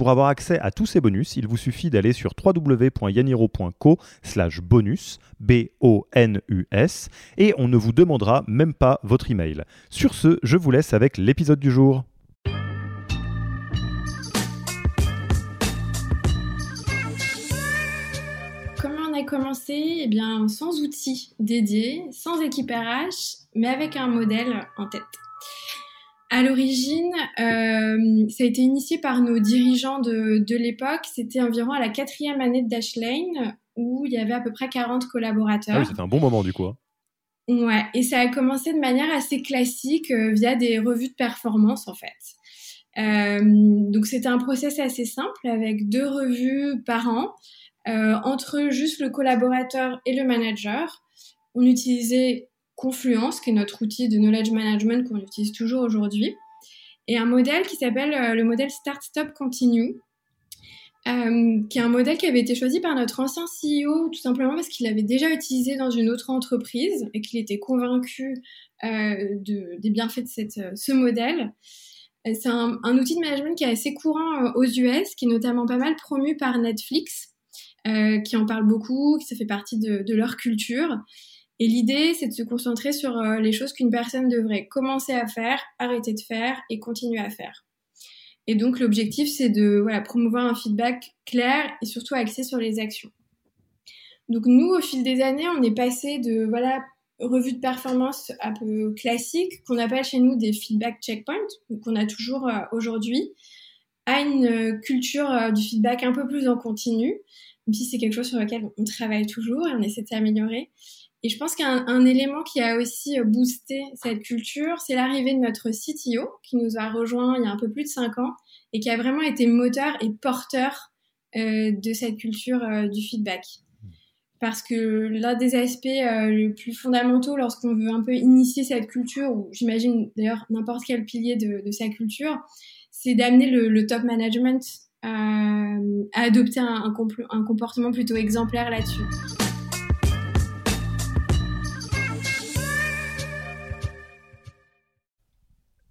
Pour avoir accès à tous ces bonus, il vous suffit d'aller sur www.yaniro.co slash bonus, B-O-N-U-S, et on ne vous demandera même pas votre email. Sur ce, je vous laisse avec l'épisode du jour. Comment on a commencé? Eh bien, sans outils dédiés, sans équipe RH, mais avec un modèle en tête. À l'origine, euh, ça a été initié par nos dirigeants de, de l'époque. C'était environ à la quatrième année de Dashlane, où il y avait à peu près 40 collaborateurs. Ah oui, c'était un bon moment du coup. hein. Ouais, et ça a commencé de manière assez classique euh, via des revues de performance en fait. Euh, donc c'était un process assez simple avec deux revues par an entre juste le collaborateur et le manager. On utilisait Confluence, qui est notre outil de knowledge management qu'on utilise toujours aujourd'hui, et un modèle qui s'appelle euh, le modèle Start Stop Continue, euh, qui est un modèle qui avait été choisi par notre ancien CEO tout simplement parce qu'il l'avait déjà utilisé dans une autre entreprise et qu'il était convaincu euh, de, des bienfaits de ce modèle. C'est un, outil de management qui est assez courant aux US, qui est notamment pas mal promu par Netflix, qui en parle beaucoup, qui ça fait partie de leur culture. Et l'idée, c'est de se concentrer sur euh, les choses qu'une personne devrait commencer à faire, arrêter de faire et continuer à faire. Et donc l'objectif, c'est de promouvoir un feedback clair et surtout axé sur les actions. Donc nous, au fil des années, on est passé de voilà revue de performance un peu classique qu'on appelle chez nous des feedback checkpoints, qu'on a toujours euh, aujourd'hui, à une euh, culture du feedback un peu plus en continu, même si c'est quelque chose sur lequel on travaille toujours et on essaie de s'améliorer. Et je pense qu'un un élément qui a aussi euh, boosté cette culture, c'est l'arrivée de notre CTO, qui nous a rejoint il y a un peu plus de cinq ans et qui a vraiment été moteur et porteur euh, de cette culture euh, du feedback. Parce que l'un des aspects euh, les plus fondamentaux lorsqu'on veut un peu initier cette culture, ou j'imagine d'ailleurs n'importe quel pilier de, de sa culture, c'est d'amener le, le top management euh, à adopter un, un, un comportement plutôt exemplaire là-dessus.